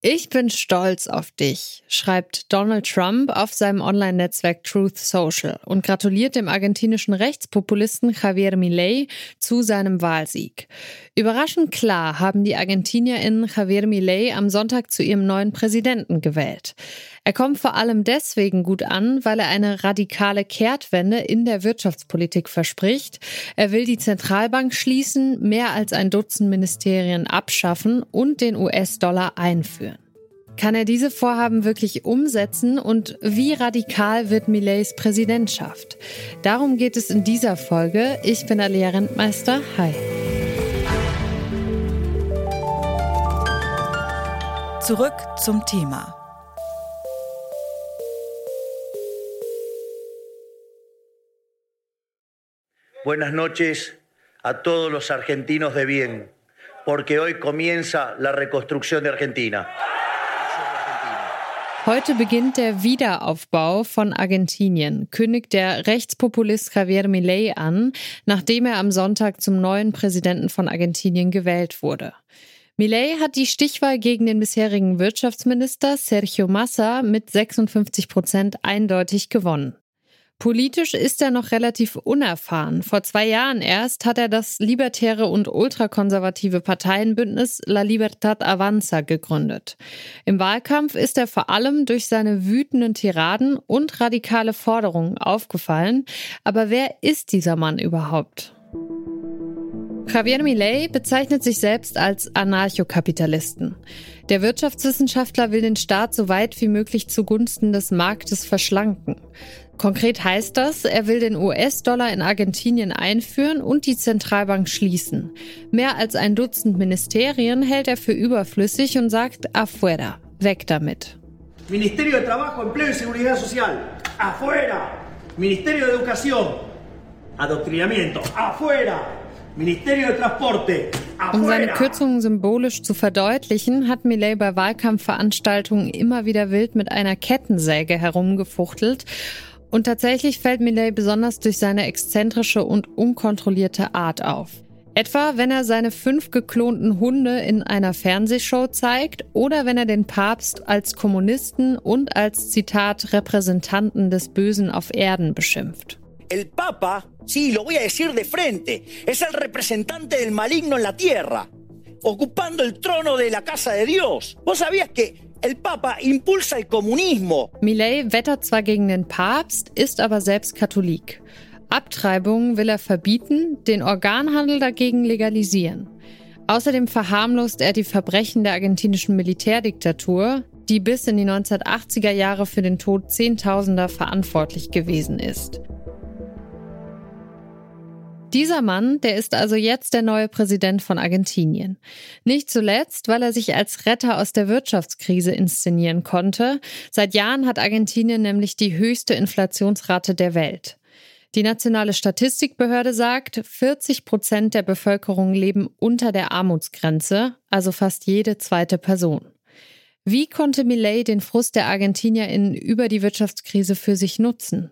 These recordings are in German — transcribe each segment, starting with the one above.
Ich bin stolz auf dich, schreibt Donald Trump auf seinem Online-Netzwerk Truth Social und gratuliert dem argentinischen Rechtspopulisten Javier Milei zu seinem Wahlsieg. Überraschend klar haben die ArgentinierInnen Javier Milei am Sonntag zu ihrem neuen Präsidenten gewählt. Er kommt vor allem deswegen gut an, weil er eine radikale Kehrtwende in der Wirtschaftspolitik verspricht. Er will die Zentralbank schließen, mehr als ein Dutzend Ministerien abschaffen und den US-Dollar einführen. Kann er diese Vorhaben wirklich umsetzen und wie radikal wird Millets Präsidentschaft? Darum geht es in dieser Folge. Ich bin Alia Rentmeister. Hi. Zurück zum Thema. Buenas noches a todos los argentinos de bien, porque hoy comienza la reconstrucción de Argentina. Heute beginnt der Wiederaufbau von Argentinien, kündigt der Rechtspopulist Javier Milei an, nachdem er am Sonntag zum neuen Präsidenten von Argentinien gewählt wurde. Milei hat die Stichwahl gegen den bisherigen Wirtschaftsminister Sergio Massa mit 56 Prozent eindeutig gewonnen. Politisch ist er noch relativ unerfahren. Vor zwei Jahren erst hat er das libertäre und ultrakonservative Parteienbündnis La Libertad Avanza gegründet. Im Wahlkampf ist er vor allem durch seine wütenden Tiraden und radikale Forderungen aufgefallen. Aber wer ist dieser Mann überhaupt? Javier Milei bezeichnet sich selbst als Anarchokapitalisten. Der Wirtschaftswissenschaftler will den Staat so weit wie möglich zugunsten des Marktes verschlanken. Konkret heißt das, er will den US-Dollar in Argentinien einführen und die Zentralbank schließen. Mehr als ein Dutzend Ministerien hält er für überflüssig und sagt afuera, weg damit. Ministerio de Trabajo, Empleo y Seguridad Social, afuera. Ministerio de Educación, Adoctrinamiento, afuera. Ministerio de Transporte. Um seine Kürzungen symbolisch zu verdeutlichen, hat Millet bei Wahlkampfveranstaltungen immer wieder wild mit einer Kettensäge herumgefuchtelt. Und tatsächlich fällt Millet besonders durch seine exzentrische und unkontrollierte Art auf. Etwa wenn er seine fünf geklonten Hunde in einer Fernsehshow zeigt oder wenn er den Papst als Kommunisten und als Zitat Repräsentanten des Bösen auf Erden beschimpft. El Papa, sí, lo voy a decir de frente, es el representante del maligno en la tierra, ocupando el trono de la casa de Dios. ¿Vos sabías que el Papa impulsa el comunismo? Millet wettert zwar gegen den Papst, ist aber selbst Katholik. Abtreibungen will er verbieten, den Organhandel dagegen legalisieren. Außerdem verharmlost er die Verbrechen der argentinischen Militärdiktatur, die bis in die 1980er Jahre für den Tod Zehntausender verantwortlich gewesen ist. Dieser Mann, der ist also jetzt der neue Präsident von Argentinien. Nicht zuletzt, weil er sich als Retter aus der Wirtschaftskrise inszenieren konnte. Seit Jahren hat Argentinien nämlich die höchste Inflationsrate der Welt. Die nationale Statistikbehörde sagt, 40 Prozent der Bevölkerung leben unter der Armutsgrenze, also fast jede zweite Person. Wie konnte Millet den Frust der ArgentinierInnen über die Wirtschaftskrise für sich nutzen?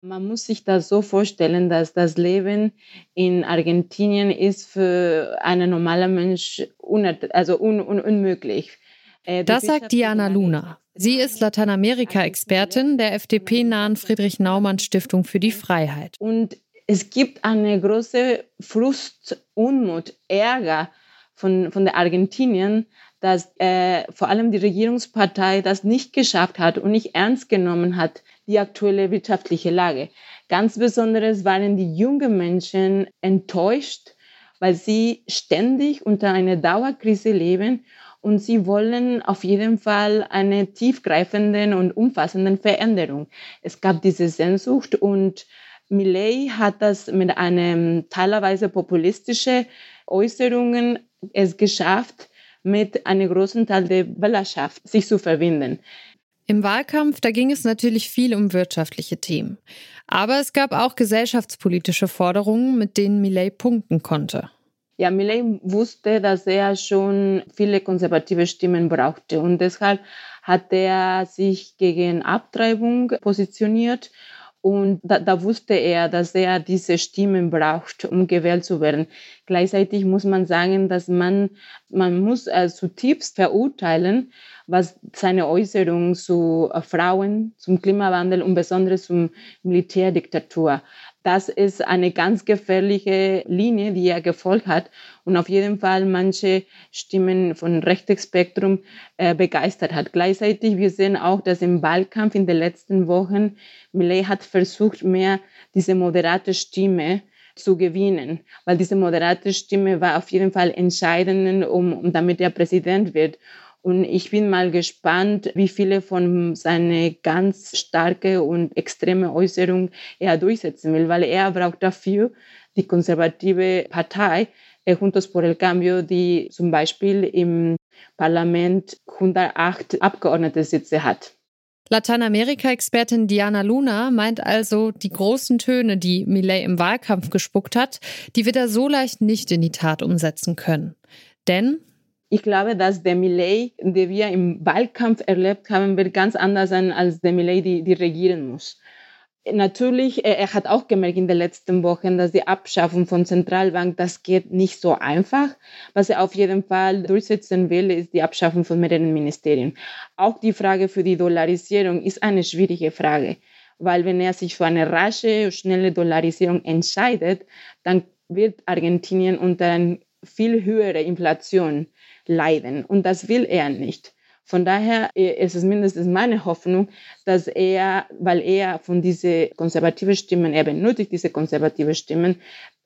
Man muss sich das so vorstellen, dass das Leben in Argentinien ist für einen normalen Mensch also un un unmöglich. Äh, das sagt Diana Luna. Sie ist Lateinamerika-Expertin der FDP-nahen Friedrich-Naumann-Stiftung für die Freiheit. Und es gibt eine große Frust, Unmut, Ärger von, von der Argentinien, dass äh, vor allem die Regierungspartei das nicht geschafft hat und nicht ernst genommen hat, die aktuelle wirtschaftliche Lage. Ganz besonders waren die jungen Menschen enttäuscht, weil sie ständig unter einer Dauerkrise leben und sie wollen auf jeden Fall eine tiefgreifende und umfassende Veränderung. Es gab diese Sehnsucht und Millet hat das mit einem teilweise populistische Äußerungen es geschafft, mit einem großen Teil der Wählerschaft sich zu verbinden. Im Wahlkampf, da ging es natürlich viel um wirtschaftliche Themen. Aber es gab auch gesellschaftspolitische Forderungen, mit denen Millet punkten konnte. Ja, Millet wusste, dass er schon viele konservative Stimmen brauchte und deshalb hat er sich gegen Abtreibung positioniert Und da, da, wusste er, dass er diese Stimmen braucht, um gewählt zu werden. Gleichzeitig muss man sagen, dass man, man muss äh, zutiefst verurteilen, was seine Äußerung zu äh, Frauen, zum Klimawandel und besonders zum Militärdiktatur das ist eine ganz gefährliche Linie, die er gefolgt hat und auf jeden Fall manche Stimmen von Rechtsspektrum äh, begeistert hat. Gleichzeitig, wir sehen auch, dass im Wahlkampf in den letzten Wochen Millet hat versucht, mehr diese moderate Stimme zu gewinnen, weil diese moderate Stimme war auf jeden Fall entscheidend, um, um damit er Präsident wird. Und ich bin mal gespannt, wie viele von seine ganz starke und extreme Äußerung er durchsetzen will, weil er braucht dafür die konservative Partei Juntos por el Cambio, die zum Beispiel im Parlament 108 Abgeordnete-Sitze hat. Lateinamerika-Expertin Diana Luna meint also, die großen Töne, die Millet im Wahlkampf gespuckt hat, die wird er so leicht nicht in die Tat umsetzen können. Denn ich glaube, dass der Millet, den wir im Wahlkampf erlebt haben, wird ganz anders sein als der Millet, die, die regieren muss. Natürlich, er hat auch gemerkt in den letzten Wochen, dass die Abschaffung von Zentralbank, das geht nicht so einfach. Was er auf jeden Fall durchsetzen will, ist die Abschaffung von mehreren Ministerien. Auch die Frage für die Dollarisierung ist eine schwierige Frage, weil wenn er sich für eine rasche, schnelle Dollarisierung entscheidet, dann wird Argentinien unter eine viel höhere Inflation leiden. Und das will er nicht. Von daher äh, ist es mindestens meine Hoffnung, dass er, weil er von diese konservative Stimmen, er benötigt diese konservative Stimmen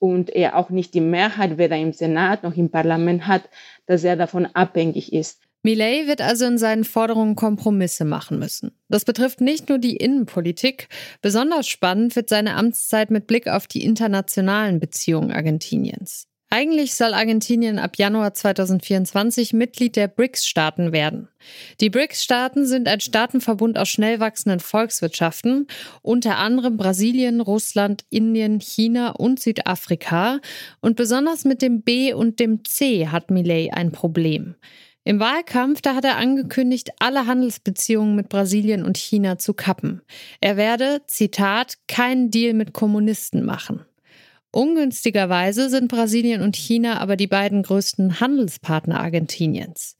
und er auch nicht die Mehrheit weder im Senat noch im Parlament hat, dass er davon abhängig ist. Millet wird also in seinen Forderungen Kompromisse machen müssen. Das betrifft nicht nur die Innenpolitik. Besonders spannend wird seine Amtszeit mit Blick auf die internationalen Beziehungen Argentiniens. Eigentlich soll Argentinien ab Januar 2024 Mitglied der BRICS-Staaten werden. Die BRICS-Staaten sind ein Staatenverbund aus schnell wachsenden Volkswirtschaften, unter anderem Brasilien, Russland, Indien, China und Südafrika. Und besonders mit dem B und dem C hat Millet ein Problem. Im Wahlkampf, da hat er angekündigt, alle Handelsbeziehungen mit Brasilien und China zu kappen. Er werde, Zitat, keinen Deal mit Kommunisten machen. Ungünstigerweise sind Brasilien und China aber die beiden größten Handelspartner Argentiniens.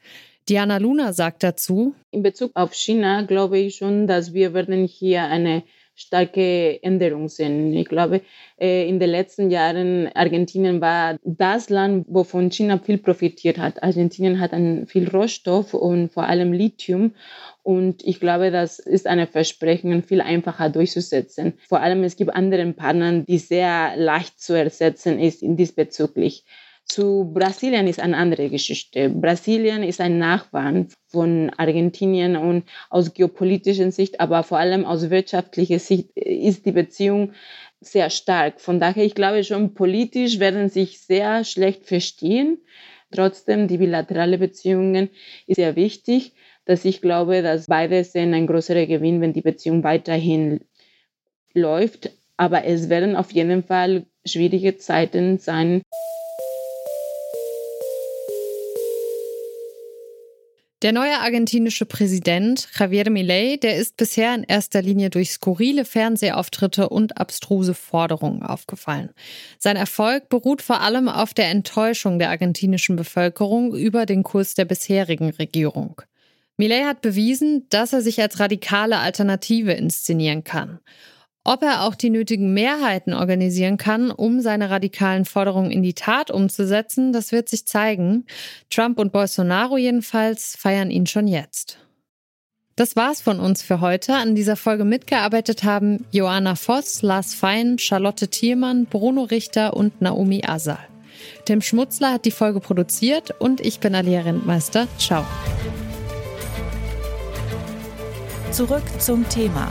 Diana Luna sagt dazu, in Bezug auf China glaube ich schon, dass wir werden hier eine starke Änderung sehen. Ich glaube, äh, in den letzten Jahren Argentinien war das Land, wovon China viel profitiert hat. Argentinien hat einen viel Rohstoff und vor allem Lithium. Und ich glaube, das ist ein Versprechen viel einfacher durchzusetzen. Vor allem es gibt andere Partner, die sehr leicht zu ersetzen ist in diesbezüglich. Zu Brasilien ist eine andere Geschichte. Brasilien ist ein Nachbarn von Argentinien und aus geopolitischer Sicht, aber vor allem aus wirtschaftlicher Sicht ist die Beziehung sehr stark. Von daher, ich glaube schon, politisch werden sich sehr schlecht verstehen. Trotzdem, die bilaterale Beziehungen ist sehr wichtig dass ich glaube, dass beide sehen ein größerer Gewinn, wenn die Beziehung weiterhin läuft. Aber es werden auf jeden Fall schwierige Zeiten sein. Der neue argentinische Präsident Javier Milei, der ist bisher in erster Linie durch skurrile Fernsehauftritte und abstruse Forderungen aufgefallen. Sein Erfolg beruht vor allem auf der Enttäuschung der argentinischen Bevölkerung über den Kurs der bisherigen Regierung. Millet hat bewiesen, dass er sich als radikale Alternative inszenieren kann. Ob er auch die nötigen Mehrheiten organisieren kann, um seine radikalen Forderungen in die Tat umzusetzen, das wird sich zeigen. Trump und Bolsonaro jedenfalls feiern ihn schon jetzt. Das war's von uns für heute. An dieser Folge mitgearbeitet haben Joanna Voss, Lars Fein, Charlotte Thielmann, Bruno Richter und Naomi Asal. Tim Schmutzler hat die Folge produziert und ich bin Alia Rentmeister. Ciao. Zurück zum Thema